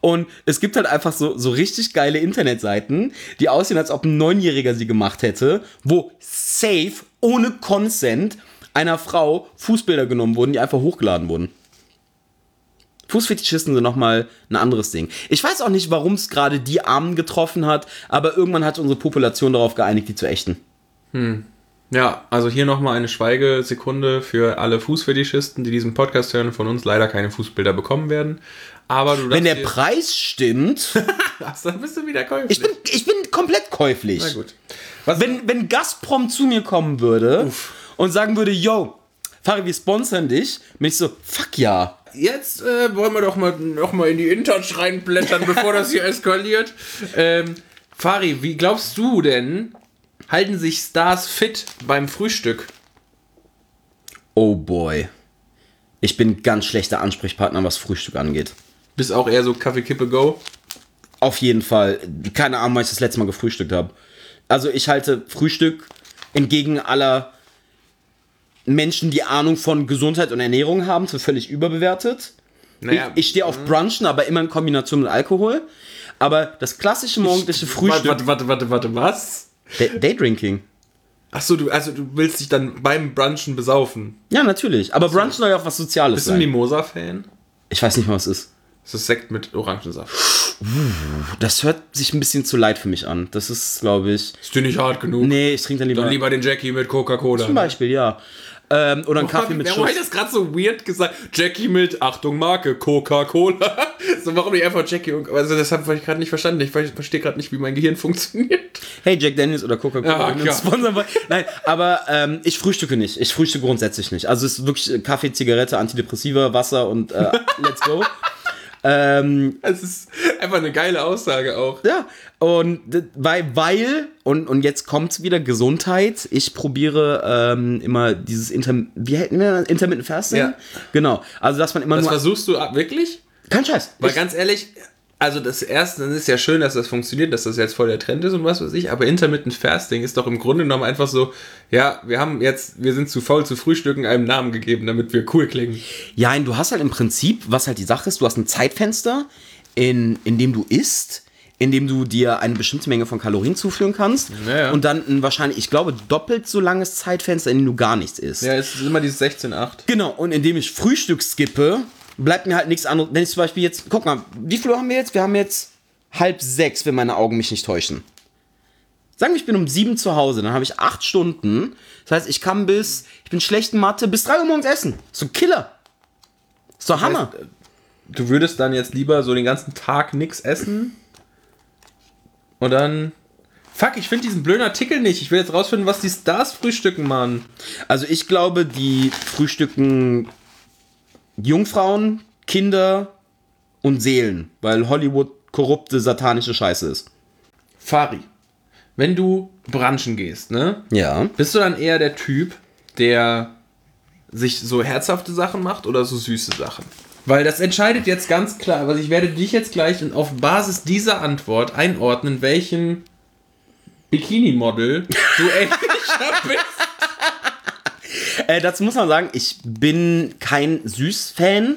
Und es gibt halt einfach so, so richtig geile Internetseiten, die aussehen, als ob ein Neunjähriger sie gemacht hätte, wo safe, ohne Consent einer Frau Fußbilder genommen wurden, die einfach hochgeladen wurden. Fußfetischisten sind nochmal ein anderes Ding. Ich weiß auch nicht, warum es gerade die Armen getroffen hat, aber irgendwann hat unsere Population darauf geeinigt, die zu ächten. Ja, also hier nochmal eine Schweigesekunde für alle Fußfetischisten, die diesen Podcast hören von uns leider keine Fußbilder bekommen werden. Aber du Wenn der Preis stimmt, Ach, dann bist du wieder käuflich. ich bin, ich bin komplett käuflich. Na gut. Was, Wenn, wenn Gazprom zu mir kommen würde und sagen würde, yo, Fari, wir sponsern dich, bin ich so, fuck ja. jetzt äh, wollen wir doch mal, noch mal in die InTouch reinblättern, bevor das hier eskaliert. Ähm, Fari, wie glaubst du denn, halten sich Stars fit beim Frühstück? Oh boy. Ich bin ganz schlechter Ansprechpartner, was Frühstück angeht. Bist auch eher so Kaffee, Kippe, Go? Auf jeden Fall. Keine Ahnung, wann ich das letzte Mal gefrühstückt habe. Also ich halte Frühstück entgegen aller Menschen, die Ahnung von Gesundheit und Ernährung haben, für völlig überbewertet. Naja, ich ich stehe auf Brunchen, aber immer in Kombination mit Alkohol. Aber das klassische morgendliche Frühstück. Warte, warte, warte, warte, was? Day- Daydrinking. Achso, du, also du willst dich dann beim Brunchen besaufen. Ja, natürlich. Aber Brunchen soll ja auch was Soziales Bist du ein sein. Mimosa-Fan? Ich weiß nicht mal, was es ist. Das ist Sekt mit Orangensaft. Das hört sich ein bisschen zu leid für mich an. Das ist, glaube ich. Ist dir nicht hart genug? Nee, ich trinke dann lieber. Dann lieber den Jackie mit Coca-Cola. Zum Beispiel, ja. Ähm, oder einen Kaffee mit Warum habe Schuss. ich das gerade so weird gesagt? Jackie mit, Achtung, Marke, Coca-Cola. so, warum nicht einfach Jackie? und- Also, das habe ich gerade nicht verstanden. Ich ver- verstehe gerade nicht, wie mein Gehirn funktioniert. Hey, Jack Daniels oder Coca-Cola. Ja. Nein, aber ähm, ich frühstücke nicht. Ich frühstücke grundsätzlich nicht. Also es ist wirklich Kaffee, Zigarette, Antidepressiva, Wasser und äh, let's go. Ähm, Es ist einfach eine geile Aussage auch. ja, und weil, weil und, und jetzt kommt's wieder, Gesundheit. Ich probiere ähm, immer dieses Inter wie hätten wir das? Intermittent Fasting? Ja. Genau. Also, dass man immer Das nur. versuchst du ab, wirklich? Kein Scheiß. Weil Ich- ganz ehrlich, also das erste, dann ist ja schön, dass das funktioniert, dass das jetzt voll der Trend ist und was weiß ich, aber Intermittent Fasting ist doch im Grunde genommen einfach so, ja, wir haben jetzt, wir sind zu faul zu frühstücken, einem Namen gegeben, damit wir cool klingen. Ja, du hast halt im Prinzip, was halt die Sache ist, du hast ein Zeitfenster, in, in dem du isst, in dem du dir eine bestimmte Menge von Kalorien zuführen kannst. Ja, ja. Und dann ein wahrscheinlich, ich glaube, doppelt so langes Zeitfenster, in dem du gar nichts isst. Ja, es ist immer dieses 16,8. Genau, und indem ich Frühstück skippe, bleibt mir halt nichts anderes. Wenn ich zum Beispiel jetzt, guck mal, wie viel Uhr haben wir jetzt? Wir haben jetzt halb sechs, wenn meine Augen mich nicht täuschen. Sagen wir, ich bin um sieben zu Hause, dann habe ich acht Stunden. Das heißt, ich kann bis, ich bin schlecht in Mathe, bis drei Uhr morgens essen. So Killer. Doch Hammer. heißt, Du würdest dann jetzt lieber so den ganzen Tag nichts essen und dann... Fuck, ich finde diesen blöden Artikel nicht. Ich will jetzt rausfinden, was die Stars frühstücken, Mann. Also ich glaube, die frühstücken Jungfrauen, Kinder und Seelen, weil Hollywood korrupte, satanische Scheiße ist. Fari, wenn du branchen gehst, ne? Ja. Bist du dann eher der Typ, der sich so herzhafte Sachen macht oder so süße Sachen? Weil das entscheidet jetzt ganz klar, also ich werde dich jetzt gleich und auf Basis dieser Antwort einordnen, welchen Bikini-Model du ähnlicher bist. Äh, dazu muss man sagen, ich bin kein Süß-Fan.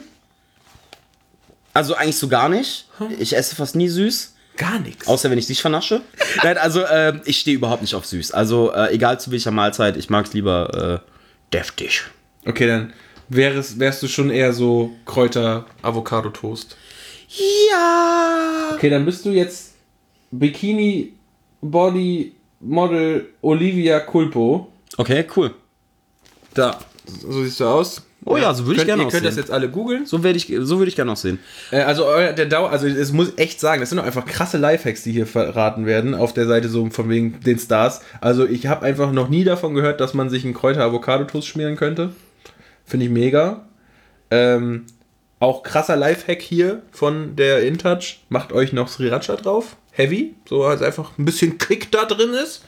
Also eigentlich so gar nicht. Ich esse fast nie süß. Gar nichts. Außer wenn ich dich vernasche. Nein, also äh, ich stehe überhaupt nicht auf süß. Also äh, egal zu welcher Mahlzeit, ich mag es lieber äh, deftig. Okay, dann wärst, wärst du schon eher so Kräuter-Avocado-Toast. Ja. Okay, dann bist du jetzt Bikini Body Model Olivia Culpo. Okay, cool. Da. So siehst du aus. Oh ja, so würde ich gerne Ihr könnt das aussehen. jetzt alle googeln. So würde ich, so würd ich gerne aussehen. Äh, also euer, der Dauer, also es muss echt sagen, das sind doch einfach krasse Lifehacks, die hier verraten werden auf der Seite so von wegen den Stars. Also ich habe einfach noch nie davon gehört, dass man sich einen Kräuter-Avocado-Toast schmieren könnte. Finde ich mega. Ähm, auch krasser Lifehack hier von der InTouch. Macht euch noch Sriracha drauf. Heavy, so als einfach ein bisschen Kick da drin ist.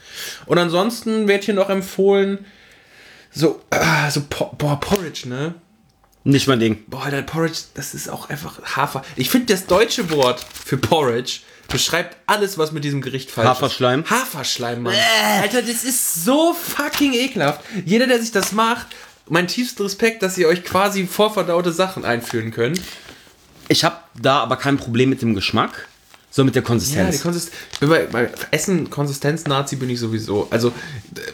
Und ansonsten wird hier noch empfohlen, so, ah, so boah, Porridge, ne? Nicht mein Ding. Boah, der Porridge, das ist auch einfach Hafer. Ich finde, das deutsche Wort für Porridge beschreibt alles, was mit diesem Gericht falsch Haferschleim? ist. Haferschleim, Mann. Alter, das ist so fucking ekelhaft. Jeder, der sich das macht, mein tiefster Respekt, dass ihr euch quasi vorverdaute Sachen einführen könnt. Ich habe da aber kein Problem mit dem Geschmack, sondern mit der Ja, Konsistenz. die Konsistenz. Ich bin bei, bei Essen, Konsistenz-Nazi bin ich sowieso. Also,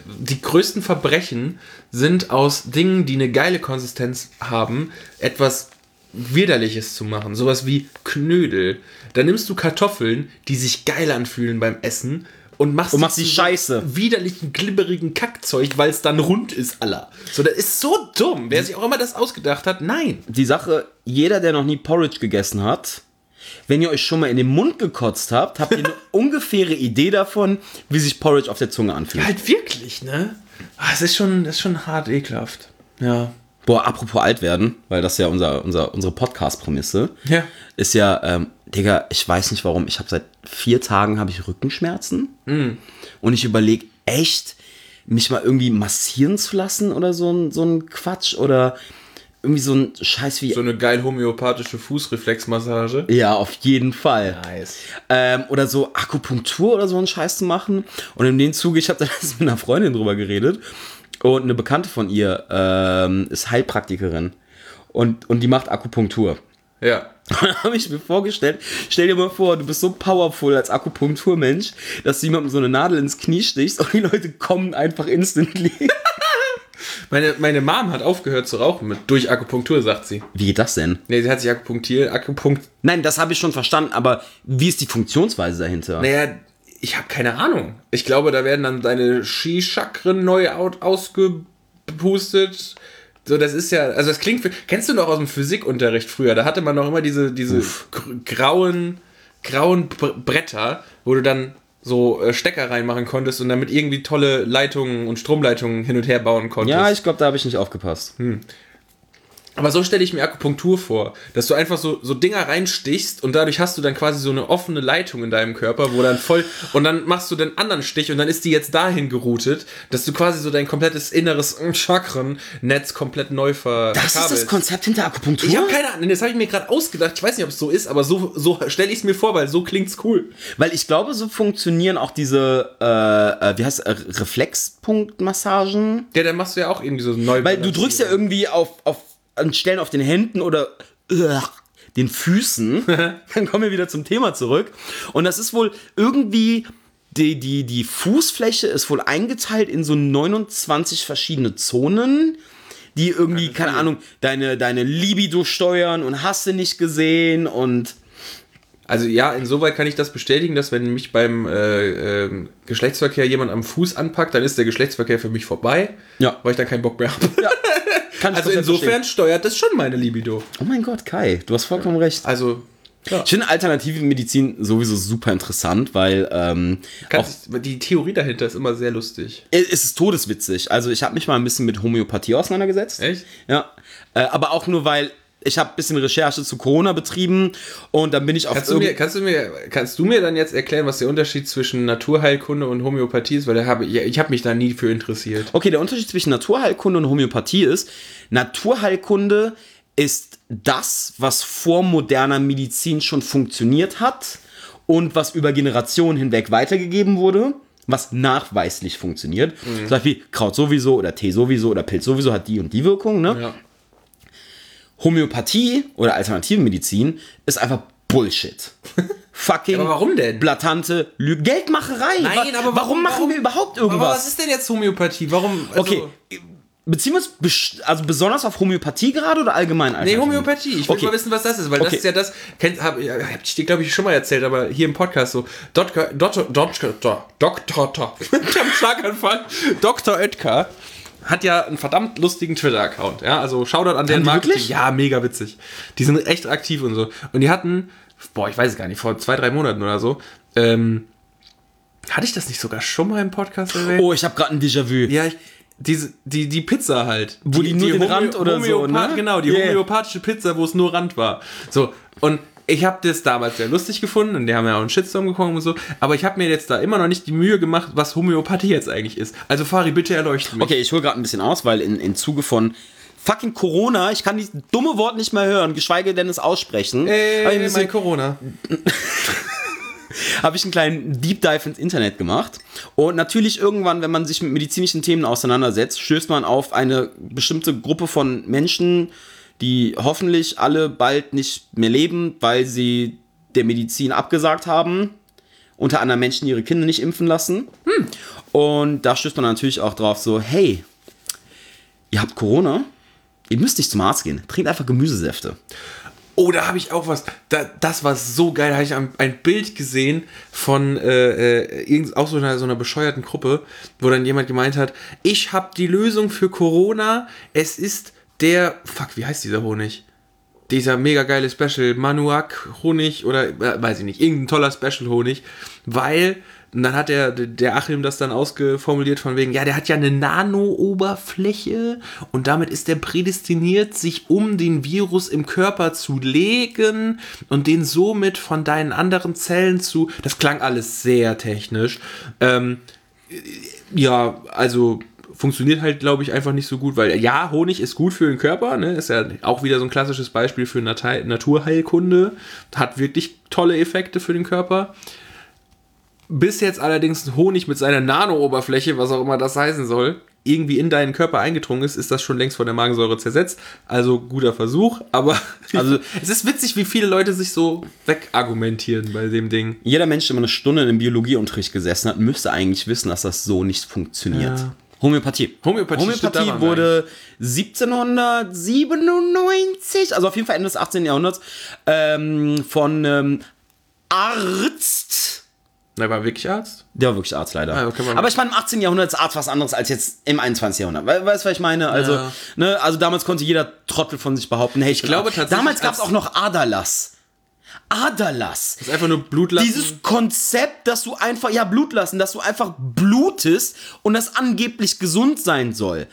die größten Verbrechen sind aus Dingen, die eine geile Konsistenz haben, etwas Widerliches zu machen. Sowas wie Knödel. Da nimmst du Kartoffeln, die sich geil anfühlen beim Essen und machst, Und machst die so Scheiße. widerlichen, glibberigen Kackzeug, weil es dann rund ist, aller. So, das ist so dumm. Wer sich auch immer das ausgedacht hat, nein. die Sache, jeder, der noch nie Porridge gegessen hat, wenn ihr euch schon mal in den Mund gekotzt habt, habt ihr eine ungefähre Idee davon, wie sich Porridge auf der Zunge anfühlt. Halt wirklich, ne? Ah, Es ist schon, das ist schon hart ekelhaft. Ja. Boah, apropos alt werden, weil das ja unser, unser, unsere Podcast-Prämisse Ja. ist ja, ähm, Digga, ich weiß nicht warum, ich habe seit vier Tagen habe ich Rückenschmerzen und ich überlege echt, mich mal irgendwie massieren zu lassen oder so ein, so ein Quatsch oder irgendwie so ein Scheiß wie... So eine geil homöopathische Fußreflexmassage. ja, auf jeden Fall. Nice. Ähm, oder so Akupunktur oder so einen Scheiß zu machen. Und in dem Zuge, ich habe da mit einer Freundin drüber geredet. Und eine Bekannte von ihr ähm, ist Heilpraktikerin. Und, und die macht Akupunktur. Ja. Und dann habe ich mir vorgestellt, stell dir mal vor, du bist so powerful als Akupunkturmensch, dass du jemandem so eine Nadel ins Knie stichst und die Leute kommen einfach instantly. Meine, meine Mom hat aufgehört zu rauchen mit, durch Akupunktur, sagt sie. Wie geht das denn? Nee, sie hat sich akupunktiert, Akupunkt. Nein, das habe ich schon verstanden, aber wie ist die Funktionsweise dahinter? Naja, ich habe keine Ahnung. Ich glaube, da werden dann deine Ski-Chakren neu ausgepustet. So, das ist ja, also das klingt, für, kennst du noch aus dem Physikunterricht früher? Da hatte man noch immer diese, diese gr- grauen, grauen Br- Bretter, wo du dann so äh, Stecker reinmachen konntest und damit irgendwie tolle Leitungen und Stromleitungen hin und her bauen konntest. ja, ich glaube, da habe ich nicht aufgepasst. Aber so stelle ich mir Akupunktur vor, dass du einfach so, so Dinger reinstichst und dadurch hast du dann quasi so eine offene Leitung in deinem Körper, wo dann voll, und dann machst du den anderen Stich und dann ist die jetzt dahin geroutet, dass du quasi so dein komplettes inneres Chakren-Netz komplett neu ver Das ist das verkabelst. Konzept hinter Akupunktur? Ich habe keine Ahnung, das habe ich mir gerade ausgedacht. Ich weiß nicht, ob es so ist, aber so, so stelle ich es mir vor, weil so klingt's cool. Weil ich glaube, so funktionieren auch diese, äh, äh, wie heißt äh, Reflexpunktmassagen. Ja, dann machst du ja auch irgendwie so neu. Weil du drückst ja irgendwie auf, auf an Stellen auf den Händen oder äh, den Füßen. Dann kommen wir wieder zum Thema zurück. Und das ist wohl irgendwie. Die, die, die Fußfläche ist wohl eingeteilt in so 29 verschiedene Zonen, die irgendwie, keine Ahnung, deine, deine Libido steuern und hast du nicht gesehen und. Also ja, insoweit kann ich das bestätigen, dass wenn mich beim äh, ähm, Geschlechtsverkehr jemand am Fuß anpackt, dann ist der Geschlechtsverkehr für mich vorbei, Ja. weil ich dann keinen Bock mehr habe. Kann Also insofern verstehen. steuert das schon meine Libido. Oh mein Gott, Kai, du hast vollkommen recht. Also Ich finde alternative Medizin sowieso super interessant, weil ähm, auch, kannst, die Theorie dahinter ist immer sehr lustig. es ist todeswitzig. Also ich habe mich mal ein bisschen mit Homöopathie auseinandergesetzt. Echt? Ja. Äh, aber auch nur, weil ich habe ein bisschen Recherche zu Corona betrieben und dann bin ich auf Kannst du, mir, kannst, du mir, kannst du mir dann jetzt erklären, was der Unterschied zwischen Naturheilkunde und Homöopathie ist? Weil da habe, ich, ich habe mich da nie für interessiert. Okay, der Unterschied zwischen Naturheilkunde und Homöopathie ist, Naturheilkunde ist das, was vor moderner Medizin schon funktioniert hat und was über Generationen hinweg weitergegeben wurde, was nachweislich funktioniert. Zum Beispiel Kraut sowieso oder Tee sowieso oder Pilz sowieso hat die und die Wirkung. Ne? Ja. Homöopathie oder alternative Medizin ist einfach Bullshit. Fucking aber warum denn? blatante Lüge. Geldmacherei. Wa- warum, machen wir überhaupt Aber irgendwas? was ist denn jetzt Homöopathie? Warum? Also, Okay. Beziehen wir uns also besonders auf Homöopathie gerade oder allgemein? Nee? Homöopathie. Ich will Okay. mal wissen, was das ist, weil Okay. das ist ja das. Kennt, hab, hab ich dir, glaube ich, schon mal erzählt, aber hier im Podcast so. Dr. Dr. Dr. Dr. Dr. Ich hab einen Schlaganfall. Dr. Oetker hat ja einen verdammt lustigen Twitter-Account. Ja, also Shoutout an den die Marketing. wirklich? Ja, mega witzig. Die sind echt aktiv und so. Und die hatten, boah, ich weiß es gar nicht, vor zwei, drei Monaten oder so, ähm, hatte ich das nicht sogar schon mal im Podcast erwähnt? Oh, ich habe gerade ein Déjà-vu. Ja, ich, diese, die, die Pizza halt. Wo die nur den Rand oder so, ne? Genau, die Yeah. homöopathische Pizza, wo es nur Rand war. So, und ich habe das damals sehr lustig gefunden und die haben ja auch einen Shitstorm bekommen und so. Aber ich habe mir jetzt da immer noch nicht die Mühe gemacht, was Homöopathie jetzt eigentlich ist. Also Fari, bitte erleuchte mich. Okay, ich hole gerade ein bisschen aus, weil in, in Zuge von fucking Corona, ich kann dieses dumme Wort nicht mehr hören, geschweige denn es aussprechen, ein Ey, bisschen- mein Corona. habe ich einen kleinen Deep Dive ins Internet gemacht. Und natürlich irgendwann, wenn man sich mit medizinischen Themen auseinandersetzt, stößt man auf eine bestimmte Gruppe von Menschen, die hoffentlich alle bald nicht mehr leben, weil sie der Medizin abgesagt haben. Unter anderem Menschen, ihre Kinder nicht impfen lassen. Und da stößt man natürlich auch drauf so, hey, ihr habt Corona, ihr müsst nicht zum Arzt gehen, trinkt einfach Gemüsesäfte. Oh, da habe ich auch was. Da, das war so geil. Da habe ich ein, ein Bild gesehen von äh, äh, irgend, auch so einer, so einer bescheuerten Gruppe, wo dann jemand gemeint hat, ich habe die Lösung für Corona. Es ist der, fuck, wie heißt dieser Honig? dieser mega geile Special Manuak Honig oder äh, weiß ich nicht, irgendein toller Special Honig, weil und dann hat der, der Achim das dann ausgeformuliert von wegen, ja, der hat ja eine Nano-Oberfläche und damit ist der prädestiniert, sich um den Virus im Körper zu legen und den somit von deinen anderen Zellen zu. Das klang alles sehr technisch. Ähm, ja, also funktioniert halt, glaube ich, einfach nicht so gut, weil ja, Honig ist gut für den Körper, ne? ist ja auch wieder so ein klassisches Beispiel für Nat Naturheilkunde, hat wirklich tolle Effekte für den Körper. Bis jetzt allerdings Honig mit seiner Nano-Oberfläche, was auch immer das heißen soll, irgendwie in deinen Körper eingedrungen ist, ist das schon längst von der Magensäure zersetzt. Also guter Versuch, aber also es ist witzig, wie viele Leute sich so wegargumentieren bei dem Ding. Jeder Mensch, der mal eine Stunde im Biologieunterricht gesessen hat, müsste eigentlich wissen, dass das so nicht funktioniert. Ja. Homöopathie. Homöopathie, Homöopathie wurde 1797, also auf jeden Fall Ende des 18. Jahrhunderts, ähm, von ähm, Arzt der war wirklich Arzt? Der war wirklich Arzt, leider. Ah, okay, Aber ich meine, im 18. Jahrhundert ist Arzt was anderes als jetzt im 21. Jahrhundert. Weißt du, was ich meine? Also, ja. ne, also damals konnte jeder Trottel von sich behaupten, hey, ich, ich glaube tatsächlich. Damals gab es auch noch Aderlass. Aderlass. Das ist einfach nur Blutlassen. Dieses Konzept, dass du einfach, ja, Blutlassen, dass du einfach blutest und das angeblich gesund sein soll.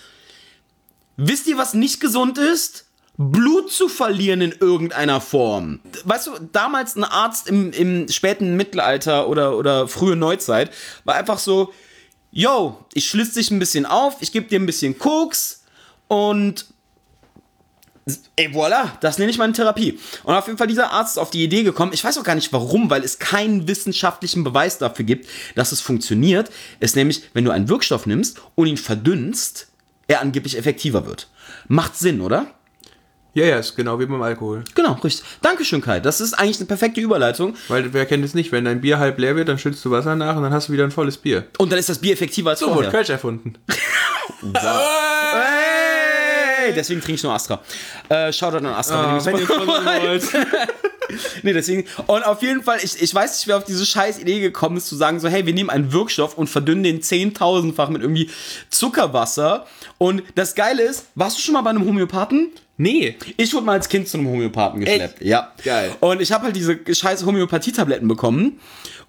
Wisst ihr, was nicht gesund ist? Blut zu verlieren in irgendeiner Form. Weißt du, damals ein Arzt im, im späten Mittelalter oder, oder frühe Neuzeit war einfach so, yo, ich schlitze dich ein bisschen auf, ich gebe dir ein bisschen Koks und Ey, voilà, das nenne ich meine Therapie. Und auf jeden Fall dieser Arzt ist auf die Idee gekommen, ich weiß auch gar nicht warum, weil es keinen wissenschaftlichen Beweis dafür gibt, dass es funktioniert, ist nämlich, wenn du einen Wirkstoff nimmst und ihn verdünnst, er angeblich effektiver wird. Macht Sinn, oder? Ja, ja, ist genau wie beim Alkohol. Genau, richtig. Dankeschön, Kai. Das ist eigentlich eine perfekte Überleitung. Weil wer kennt es nicht, wenn dein Bier halb leer wird, dann schützt du Wasser nach und dann hast du wieder ein volles Bier. Und dann ist das Bier effektiver als so vorher. So wurde Kölsch erfunden. Hey, deswegen trinke ich nur Astra. Äh, Shoutout an Astra, oh, wenn ihr wollt. nee, deswegen. Und auf jeden Fall, ich, ich weiß nicht, wer auf diese scheiß Idee gekommen ist, zu sagen, so, hey, wir nehmen einen Wirkstoff und verdünnen den zehntausendfach mit irgendwie Zuckerwasser. Und das Geile ist, warst du schon mal bei einem Homöopathen? Nee. Ich wurde mal als Kind zu einem Homöopathen geschleppt. Echt? Ja. Geil. Und ich habe halt diese scheiß Homöopathie-Tabletten bekommen.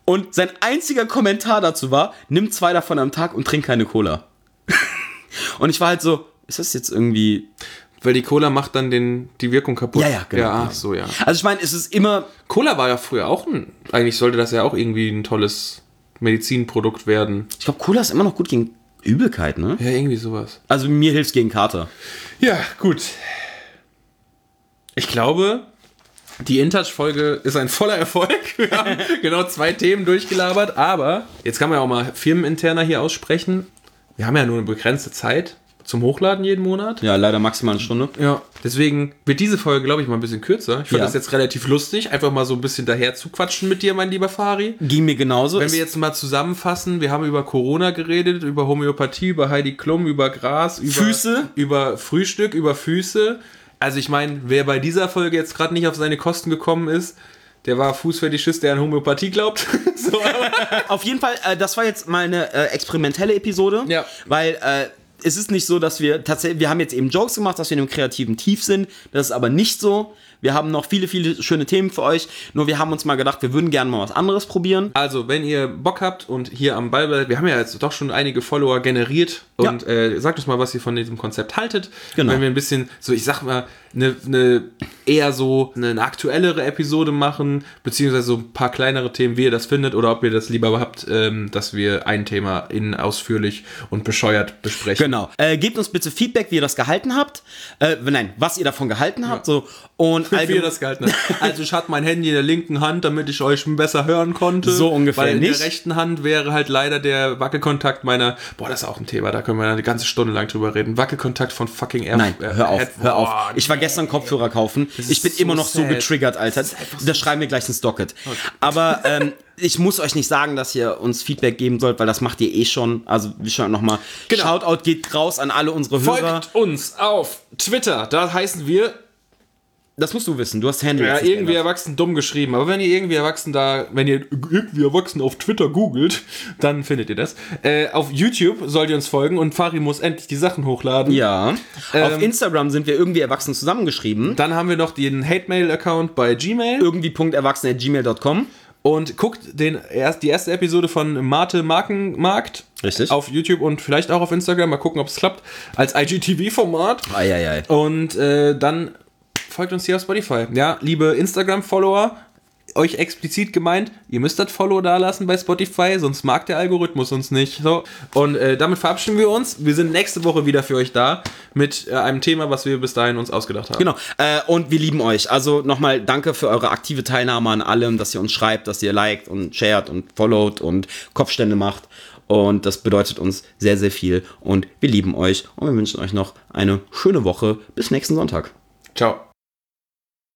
Und sein einziger Kommentar dazu war, nimm zwei davon am Tag und trink keine Cola. und ich war halt so, ist das jetzt irgendwie. Weil die Cola macht dann den, die Wirkung kaputt. Ja, ja, genau. Ja, ach so, ja. Also ich meine, es ist immer. Cola war ja früher auch ein. Eigentlich sollte das ja auch irgendwie ein tolles Medizinprodukt werden. Ich glaube, Cola ist immer noch gut gegen Übelkeit, ne? Ja, irgendwie sowas. Also mir hilft es gegen Kater. Ja, gut. Ich glaube, die InTouch-Folge ist ein voller Erfolg. Wir haben genau zwei Themen durchgelabert, aber jetzt kann man ja auch mal firmeninterner hier aussprechen. Wir haben ja nur eine begrenzte Zeit zum Hochladen jeden Monat. Ja, leider maximal eine Stunde. Ja, deswegen wird diese Folge, glaube ich, mal ein bisschen kürzer. Ich fand ja. das jetzt relativ lustig, einfach mal so ein bisschen daher zu quatschen mit dir, mein lieber Fari. Ging mir genauso. Wenn wir jetzt mal zusammenfassen, wir haben über Corona geredet, über Homöopathie, über Heidi Klum, über Gras, über Füße, über Frühstück, über Füße. Also ich meine, wer bei dieser Folge jetzt gerade nicht auf seine Kosten gekommen ist, der war Fußfetischist, der an Homöopathie glaubt. so, auf jeden Fall, äh, das war jetzt mal eine äh, experimentelle Episode, ja. weil äh, es ist nicht so, dass wir tatsächlich, wir haben jetzt eben Jokes gemacht, dass wir in einem kreativen Tief sind. Das ist aber nicht so. Wir haben noch viele, viele schöne Themen für euch. Nur wir haben uns mal gedacht, wir würden gerne mal was anderes probieren. Also, wenn ihr Bock habt und hier am Ball bleibt, wir haben ja jetzt doch schon einige Follower generiert und ja. äh, sagt uns mal, was ihr von diesem Konzept haltet. Genau. Wenn wir ein bisschen, so ich sag mal, eine, eine eher so eine, aktuellere Episode machen, beziehungsweise so ein paar kleinere Themen, wie ihr das findet, oder ob ihr das lieber habt, ähm, dass wir ein Thema in ausführlich und bescheuert besprechen. Genau. Äh, gebt uns bitte Feedback, wie ihr das gehalten habt. Äh, nein, was ihr davon gehalten habt. Ja. So. Und wie ihr das gehalten habt. Also ich hatte mein Handy in der linken Hand, damit ich euch besser hören konnte. So ungefähr Weil in nicht. der rechten Hand wäre halt leider der Wackelkontakt meiner, boah, das ist auch ein Thema, da können wir eine ganze Stunde lang drüber reden. Wackelkontakt von fucking Air. Nein, hör auf, hör auf. Ich war gestern Kopfhörer kaufen. Ich bin so immer noch sad. so getriggert, Alter. Das, das schreiben wir gleich ins Docket. Okay. Aber ähm, ich muss euch nicht sagen, dass ihr uns Feedback geben sollt, weil das macht ihr eh schon. Also, wie schon nochmal. Genau. Shoutout geht raus an alle unsere Hörer. Folgt uns auf Twitter. Da heißen wir das musst du wissen. Du hast Handle. Ja, irgendwie geändert. erwachsen dumm geschrieben. Aber wenn ihr irgendwie erwachsen da, wenn ihr irgendwie erwachsen auf Twitter googelt, dann findet ihr das. Äh, auf YouTube sollt ihr uns folgen und Fari muss endlich die Sachen hochladen. Ja. Auf Ähm, Instagram sind wir irgendwie erwachsen zusammengeschrieben. Dann haben wir noch den Hate-Mail-Account bei Gmail. Irgendwie.erwachsen.gmail.com. Und guckt den, erst, die erste Episode von Mate Markenmarkt. Richtig. Auf YouTube und vielleicht auch auf Instagram. Mal gucken, ob es klappt. Als IGTV-Format. Eieiei. Und äh, dann folgt uns hier auf Spotify. Ja, liebe Instagram-Follower, euch explizit gemeint, ihr müsst das Follow da lassen bei Spotify, sonst mag der Algorithmus uns nicht. So. Und äh, damit verabschieden wir uns. Wir sind nächste Woche wieder für euch da mit äh, einem Thema, was wir bis dahin uns ausgedacht haben. Genau. Äh, und wir lieben euch. Also nochmal danke für eure aktive Teilnahme an allem, dass ihr uns schreibt, dass ihr liked und shared und followt und Kopfstände macht. Und das bedeutet uns sehr, sehr viel. Und wir lieben euch. Und wir wünschen euch noch eine schöne Woche. Bis nächsten Sonntag. Ciao.